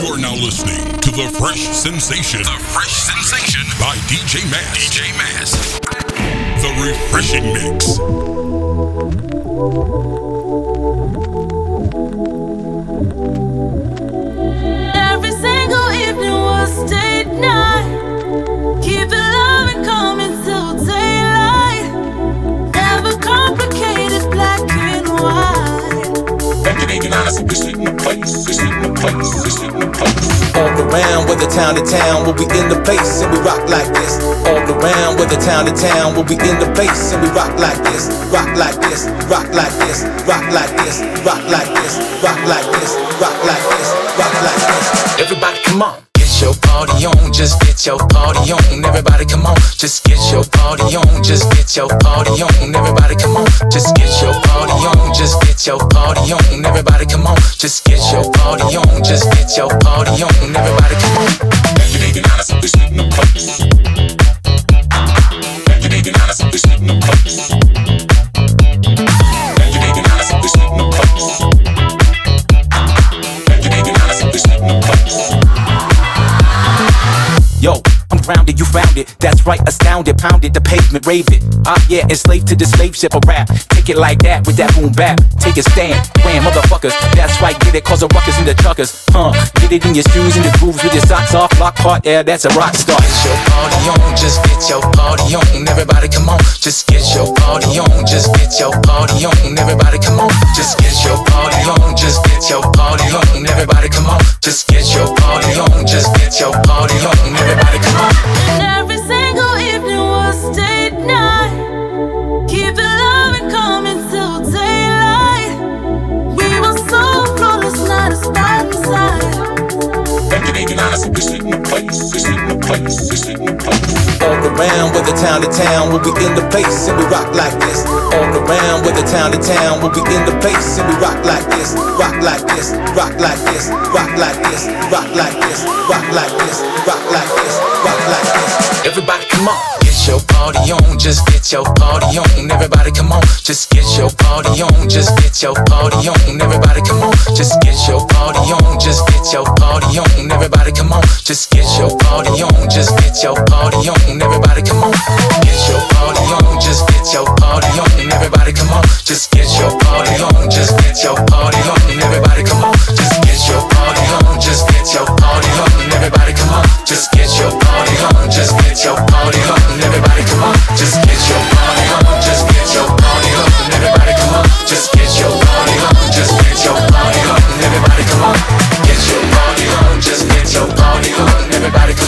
You're now listening to the Fresh Sensation. The Fresh Sensation by DJ Mass. DJ Mass. The refreshing mix. Every single evening was date night. Keep the loving coming till daylight. Never complicated, black and white. All around, whether town to town, we'll be in the place and we rock like this. All around, whether town to town, we'll be in the place and we rock like this. Rock like this, rock like this, rock like this, rock like this, rock like this, rock like this, rock like this. Everybody come on. Your party on, just get your party on. Everybody come on, just get your party on, just get your party on. Everybody come on, just get your party on, just get your party on. Everybody come on, just get your party on, just get your party on. Everybody come on. Yo, found it. That's right, astounded, pounded the pavement, rave it. Ah, yeah, enslaved to the slave ship of rap. Take it like that with that boom bap. Take a stand, wham, motherfuckers. That's right, get it, cause the ruckus in the truckers. Huh, get it in your shoes and the grooves with your socks off. Lock part, yeah, that's a rock star. Get your party on, just get your party on. Everybody come on, just get your party on, just get your party on. Everybody come on, just get your party on, just get your party on. Everybody come on, just get your party on, just get your party on. Everybody come on. Town we'll be in the place and we rock like this. All around, whether town to town, we'll be in the place and we rock like this. Rock like this, rock like this, rock like this, rock like this, rock like this, rock like this, rock like this. Everybody come on. Get your party on, just get your party on. Everybody come on, just get your party on, just get your party on. Everybody come on, just get your party on, just get your party on. Everybody come on, just get your party on, just get your party on. Everybody come on, just get your party on. Everybody come on, just get your party on, just get your party on. Everybody come on, just get your party on, just get your party on. Everybody come on, just get your party on, just get your party on. Everybody come on, just get your party on, just get your party on. Everybody come on, just get your party on, just get your party on. Everybody come on, get your party on, just get your party on. Everybody come on,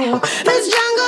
this jungle.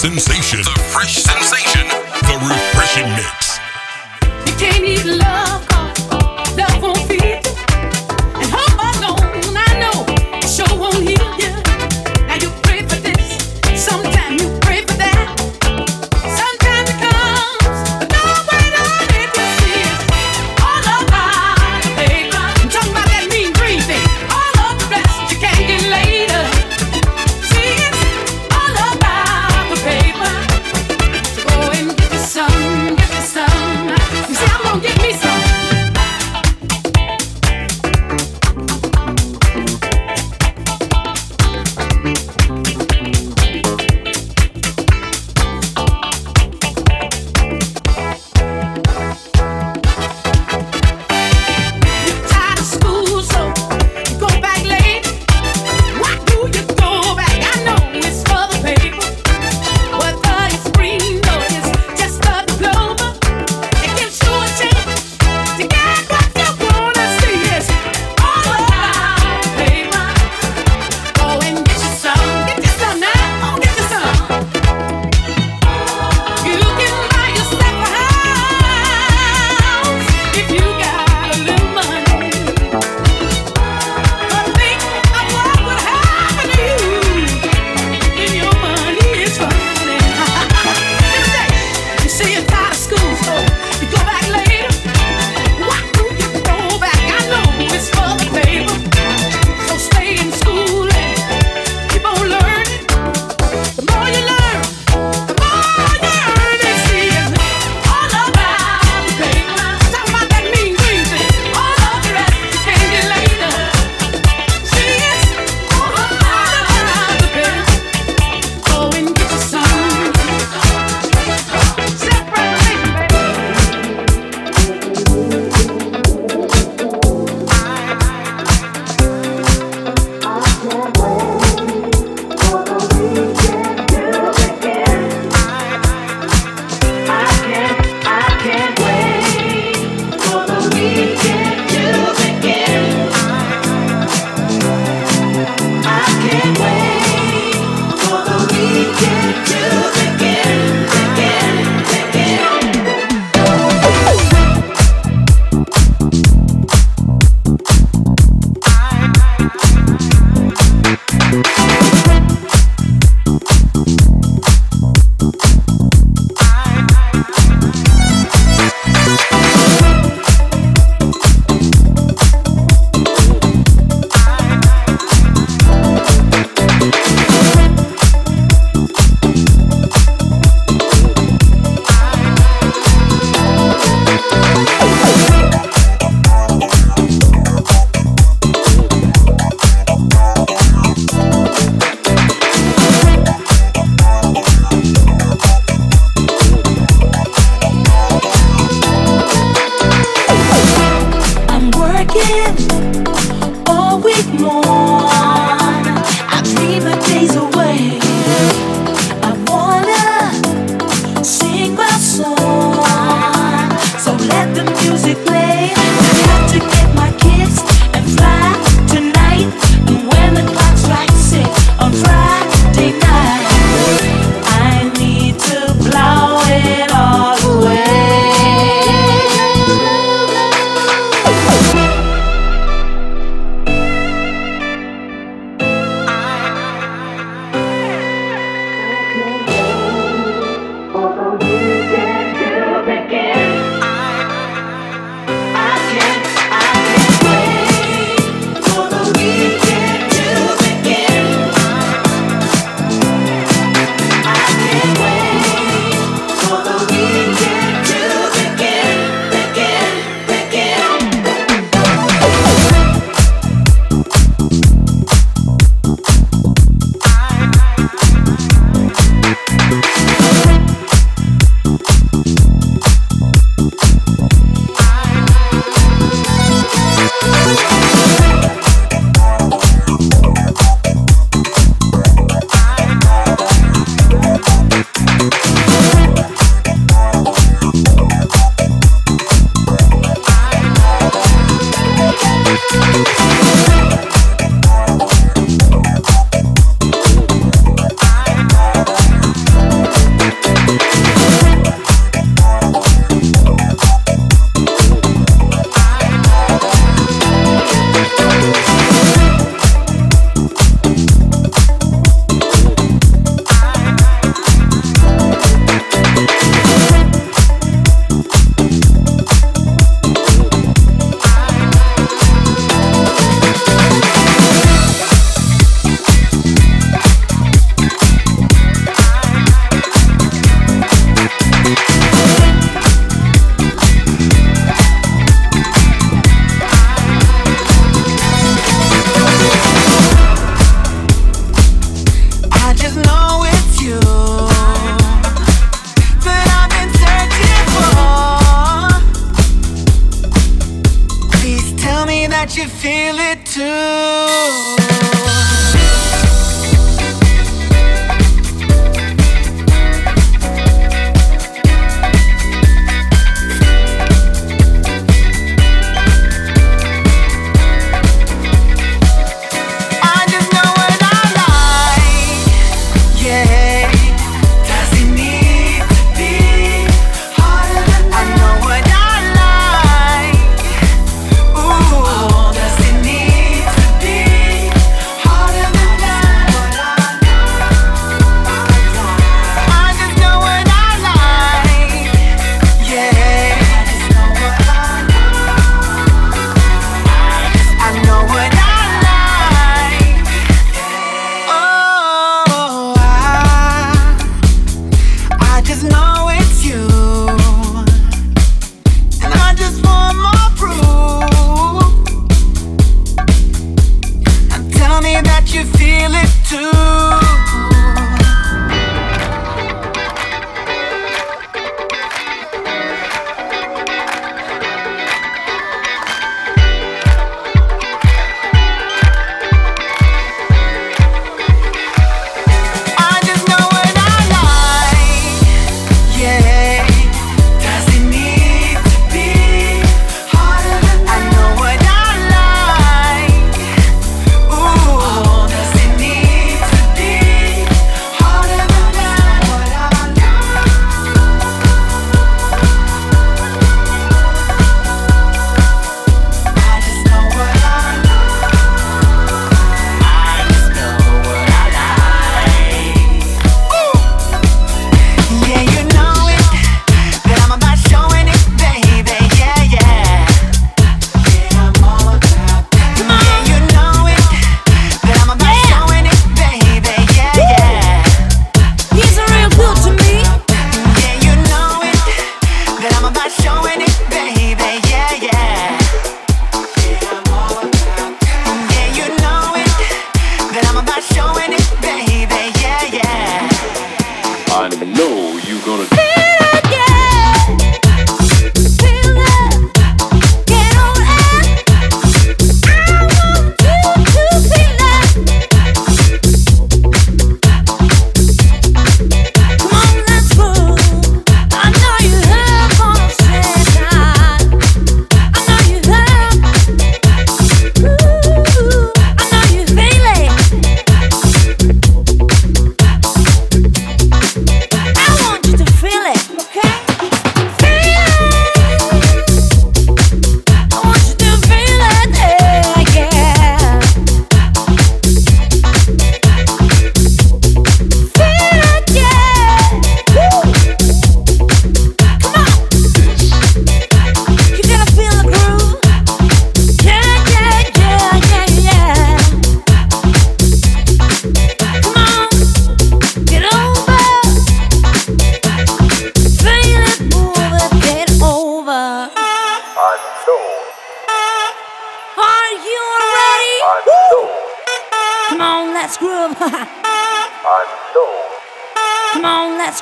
sensation. The fresh sensation. The refreshing mix. You can't eat love.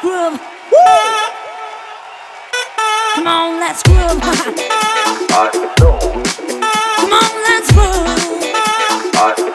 groove. Woo! Come on, let's groove. Come on, let's groove.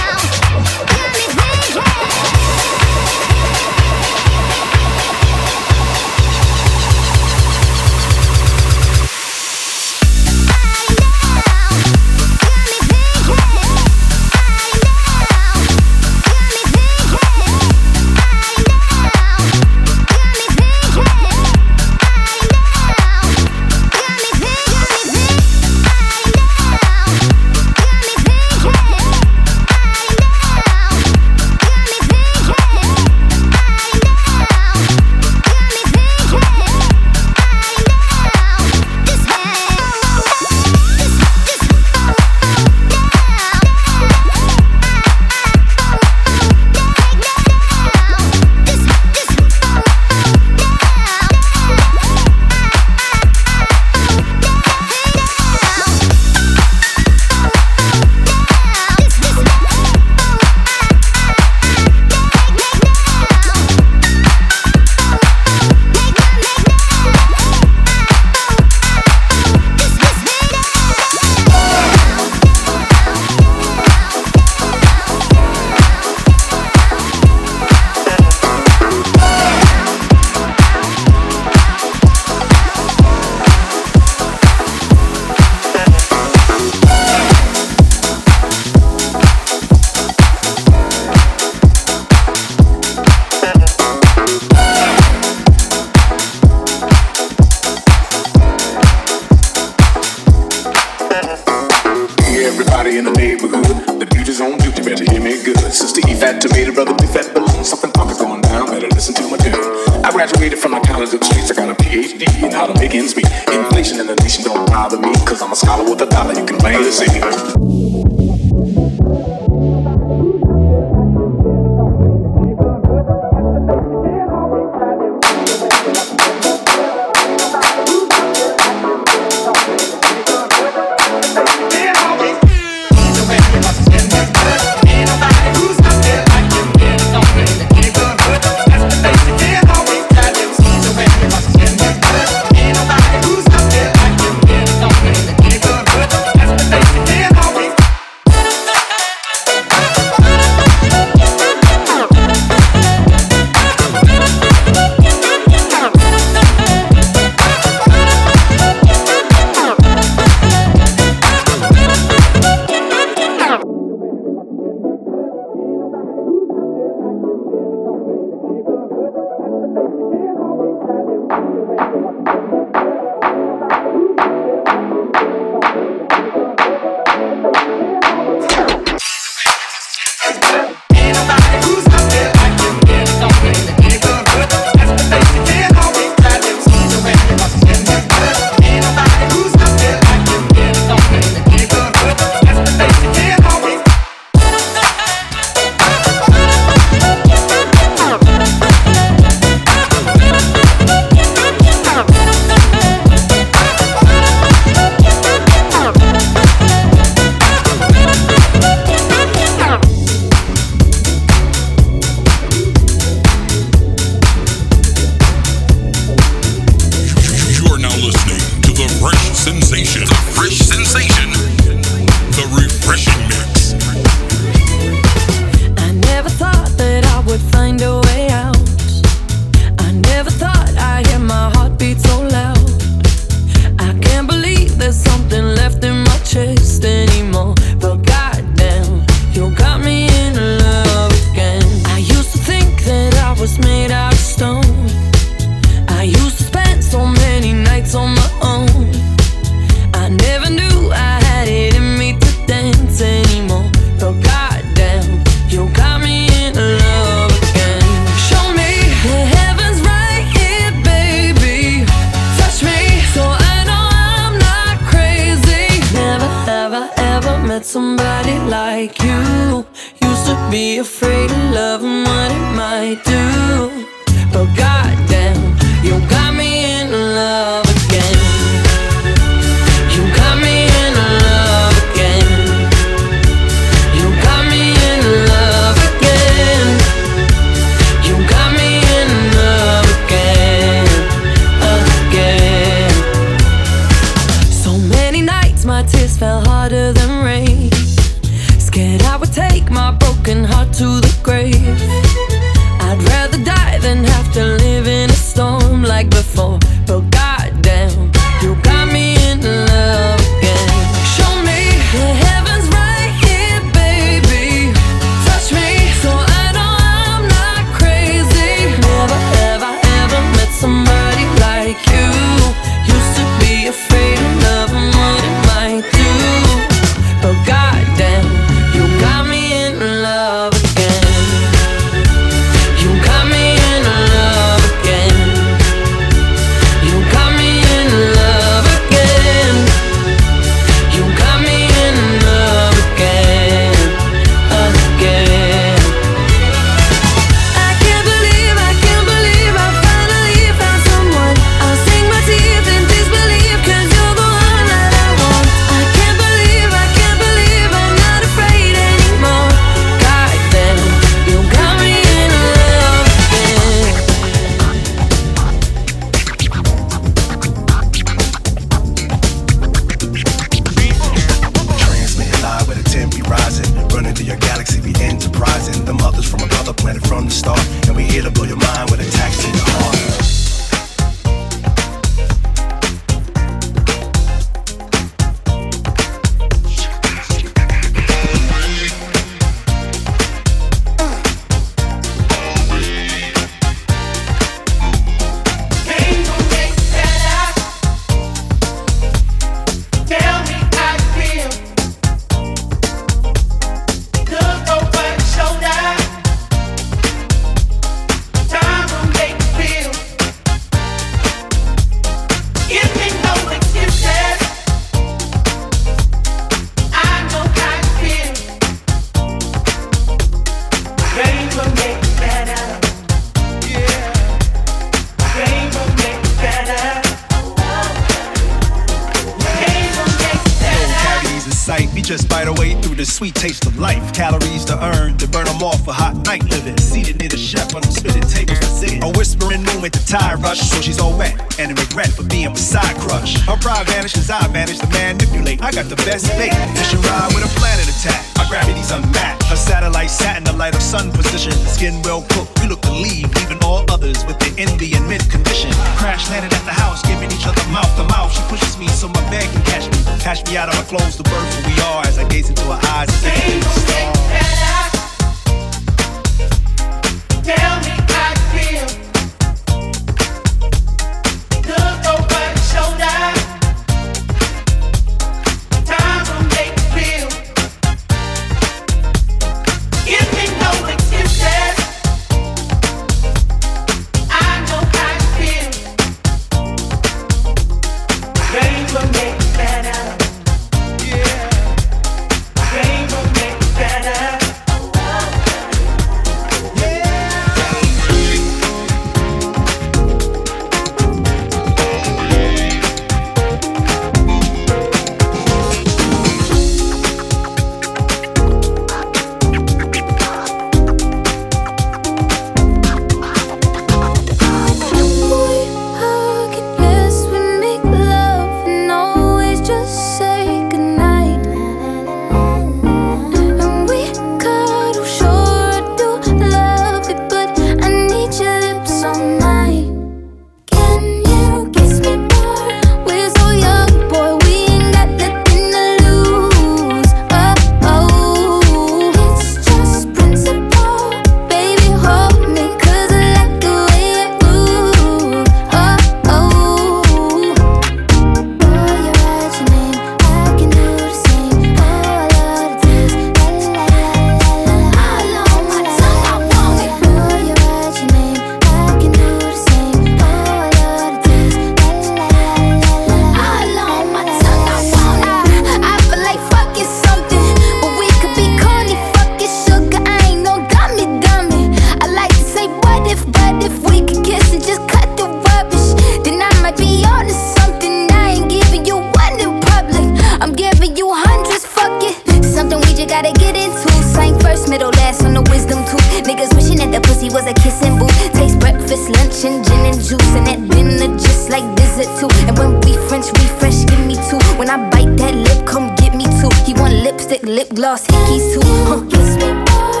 Lipstick, lip gloss, hickeys too. Huh.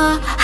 あ。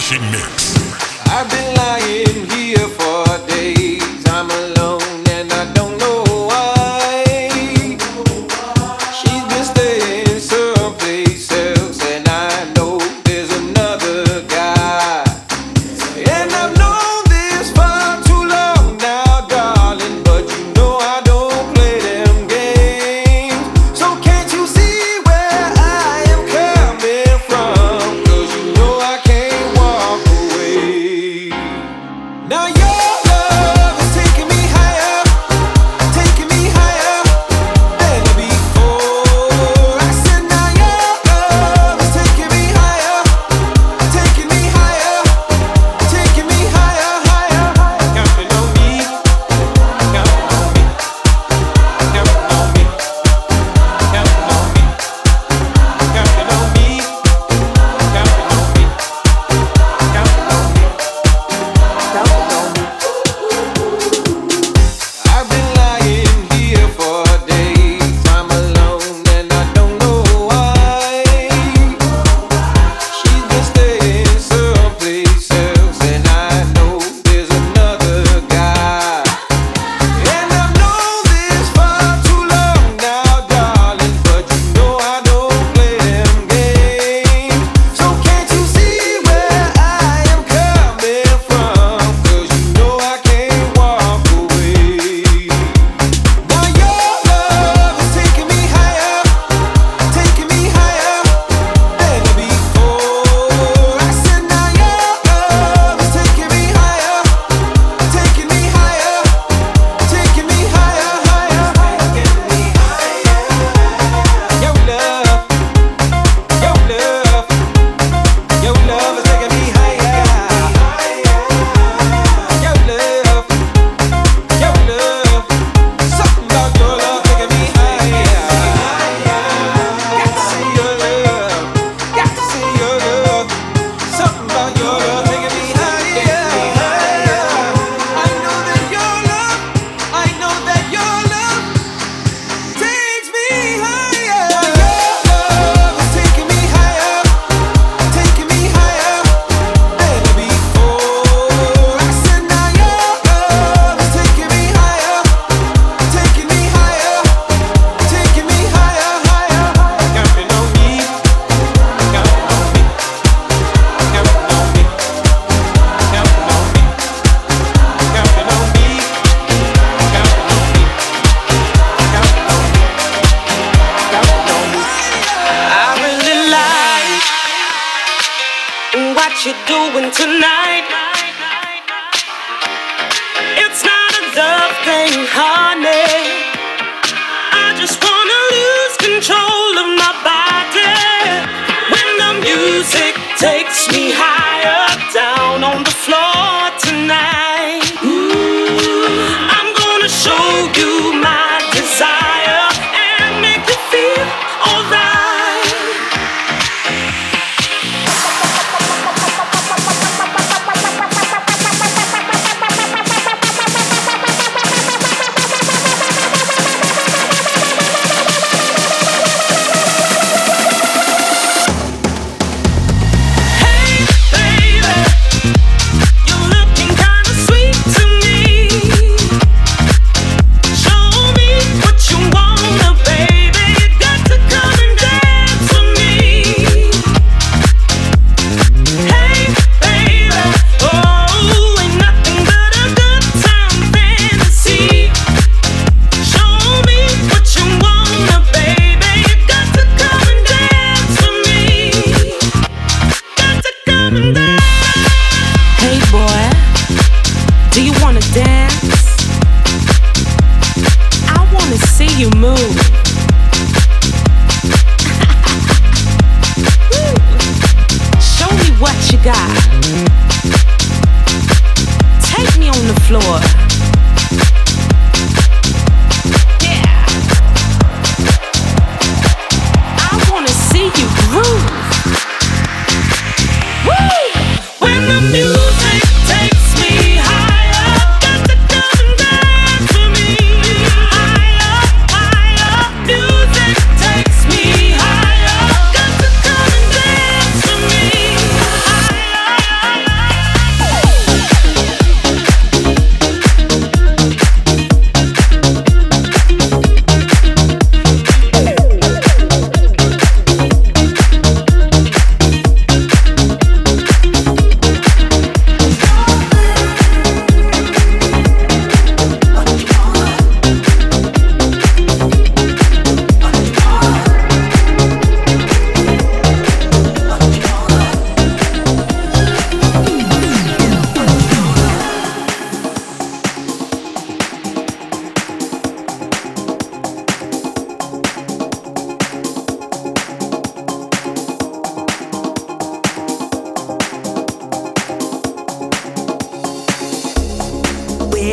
refreshing mix. I've been lying.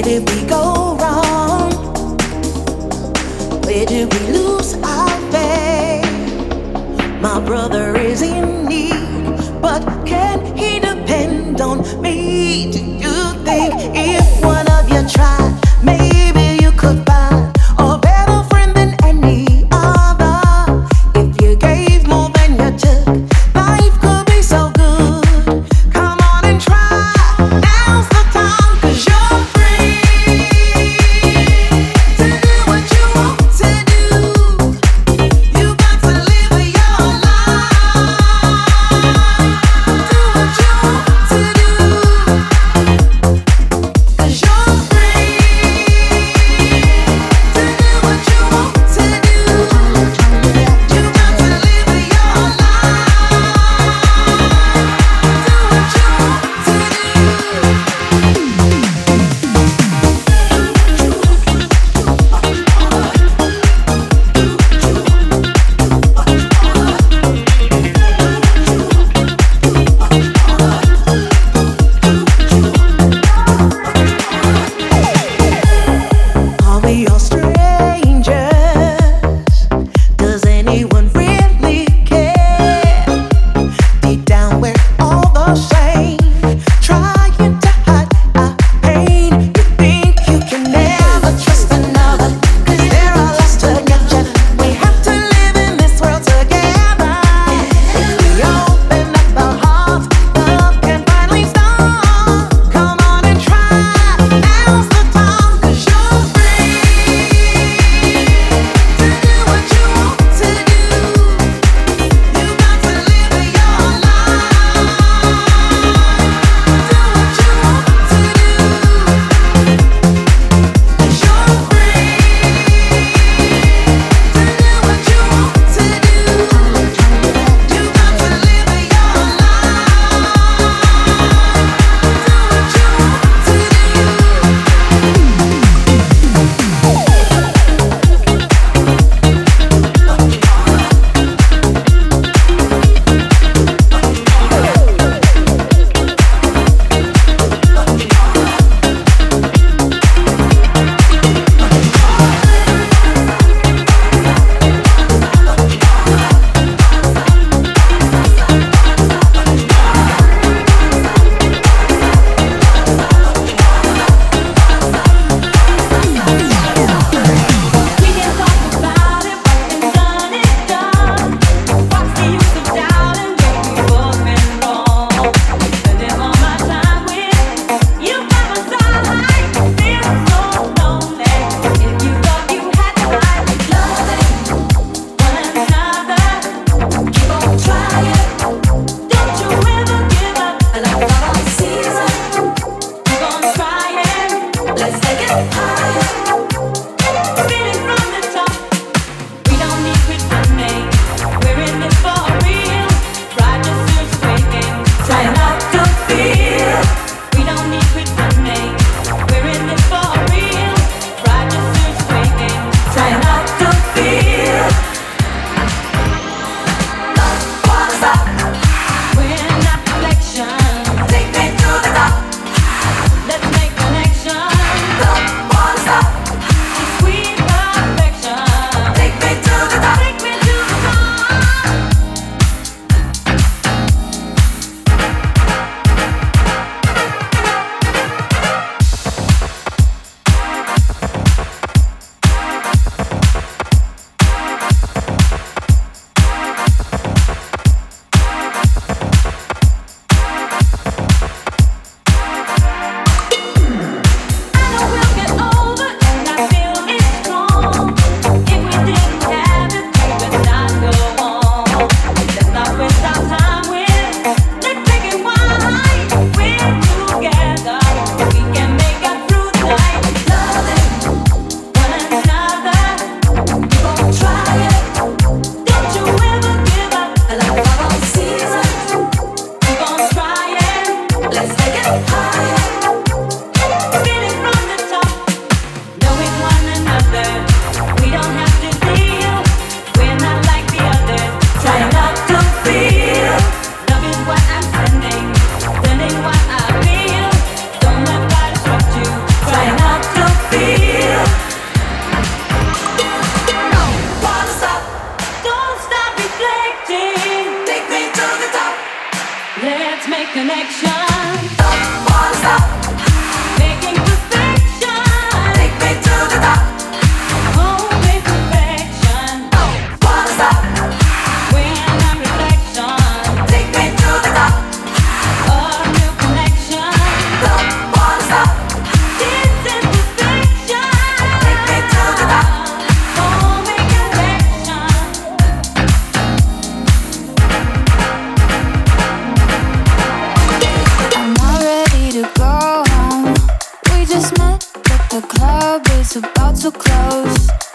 Did we go close.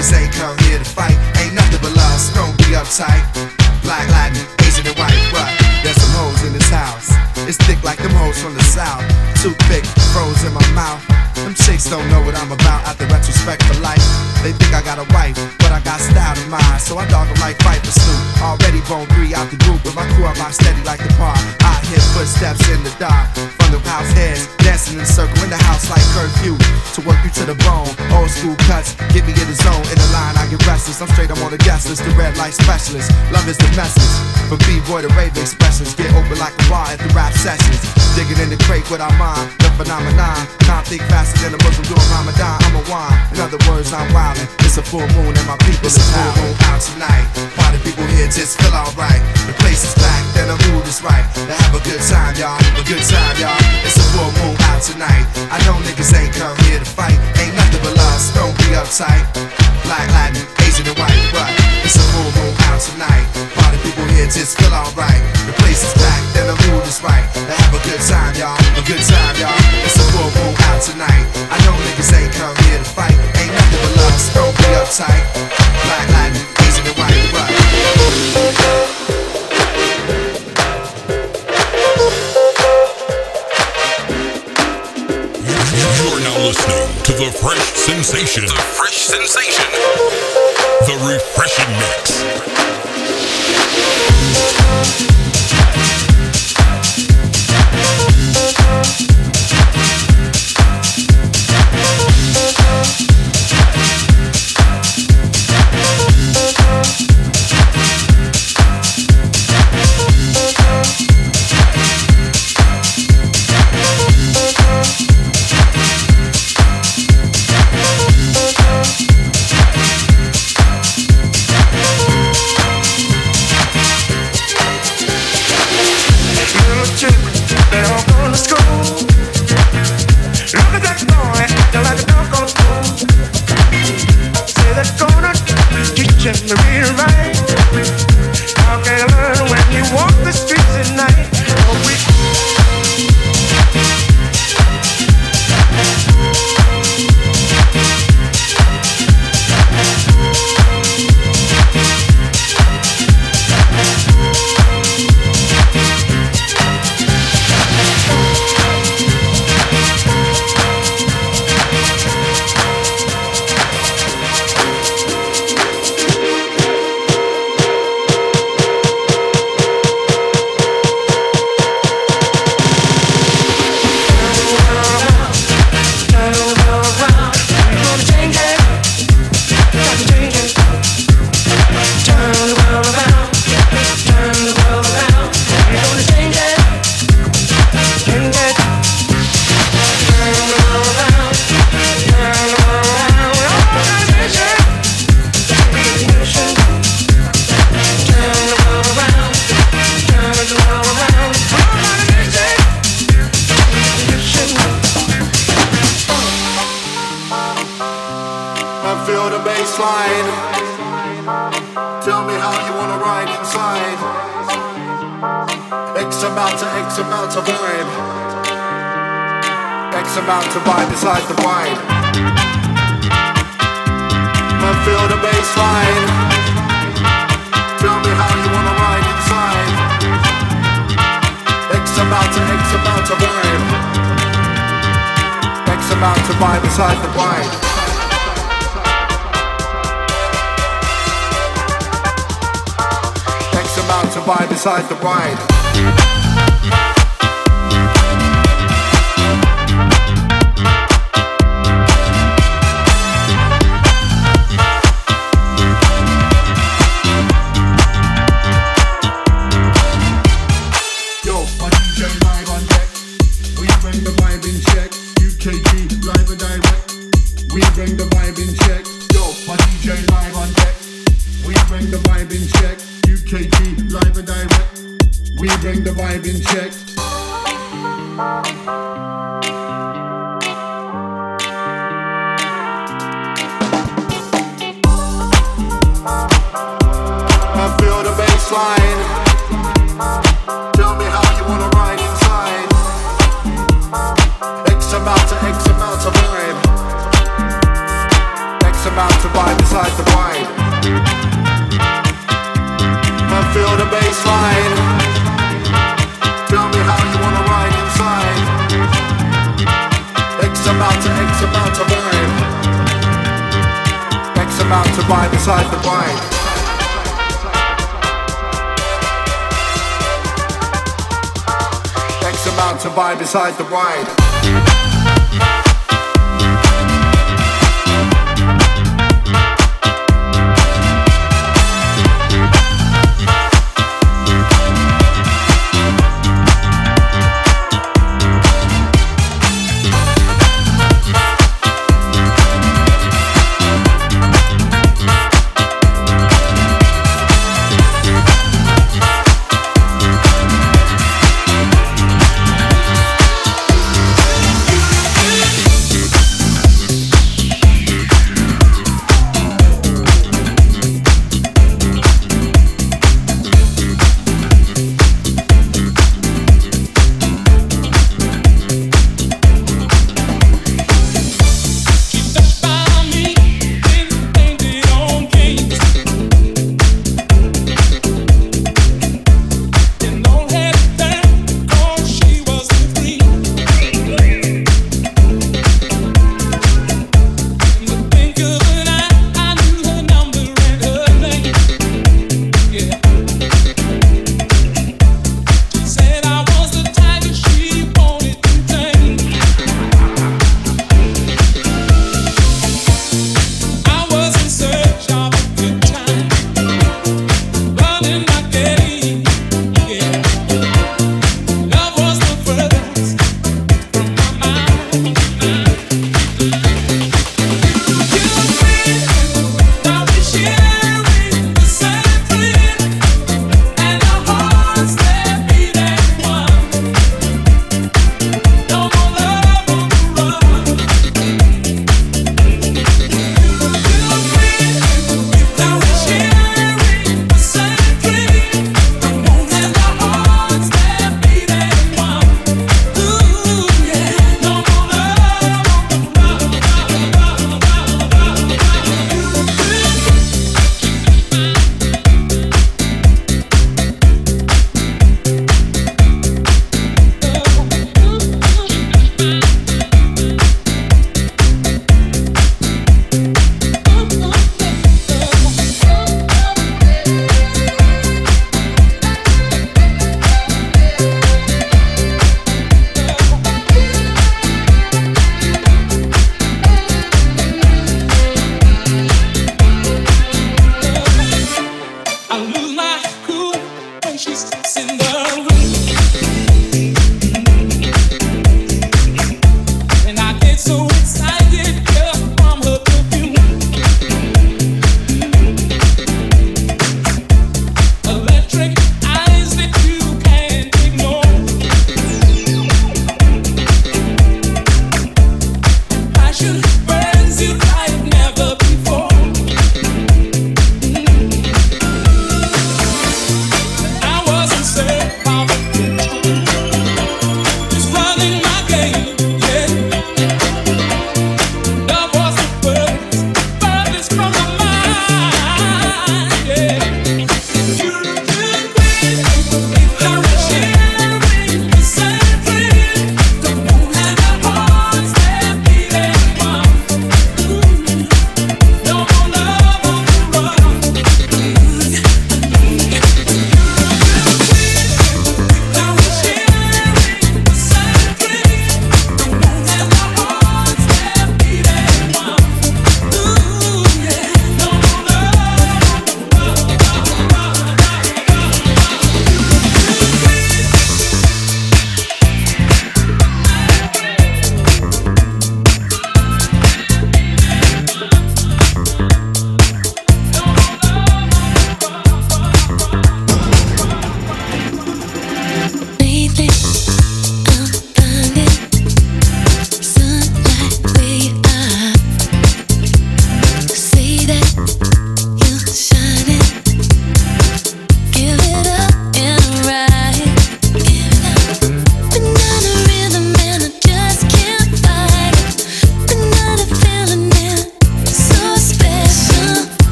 niggas ain't come here to fight. Ain't nothing but love, so don't be uptight. Black Latin, Asian and white, but there's some hoes in this house. It's thick like them hoes from the south. Too thick, froze in my mouth. Them chicks don't know what I'm about out the retrospect for life. They think I got a wife, but I got style to mind. So I dog them like viper for Snoop. Already bone three out the group, but my crew cool, my steady like the park. I hear footsteps in the dark. The house heads dancing in a circle in the house like curfew. To work you to the bone, old school cuts, get me in the zone. In the line, I get restless. I'm straight, I'm on the guest list, the red light specialist. Love is the message. From B-boy to rave expressions, get open like a bar at the rap sessions. Digging in the crate with our mind, the phenomenon. Time think faster than a Muslim doing Ramadan. I'm a wine. In other words, I'm wildin'. It's a full moon and my people it's is moon out tonight. Why the people here just feel alright? The place is black, then the mood is right. To have a good time, y'all. Have A good time, y'all. It's a full moon out tonight. I know niggas ain't come here to fight. Ain't nothing but love, don't be uptight. Black, Latin, Asian, and white, but it's a full moon out tonight. Party people here just feel alright. The place is packed, then the mood is right. To have a good time, y'all. A good time, y'all. It's a full moon out tonight. I know niggas ain't come here to fight. Ain't nothing but love, don't be uptight. Black, Latin, Asian, and white, but. You're now listening to the Fresh Sensation. The Fresh Sensation. The Refreshing Mix. X amount of vibe. X to beside the wine. X amount to buy beside the ride.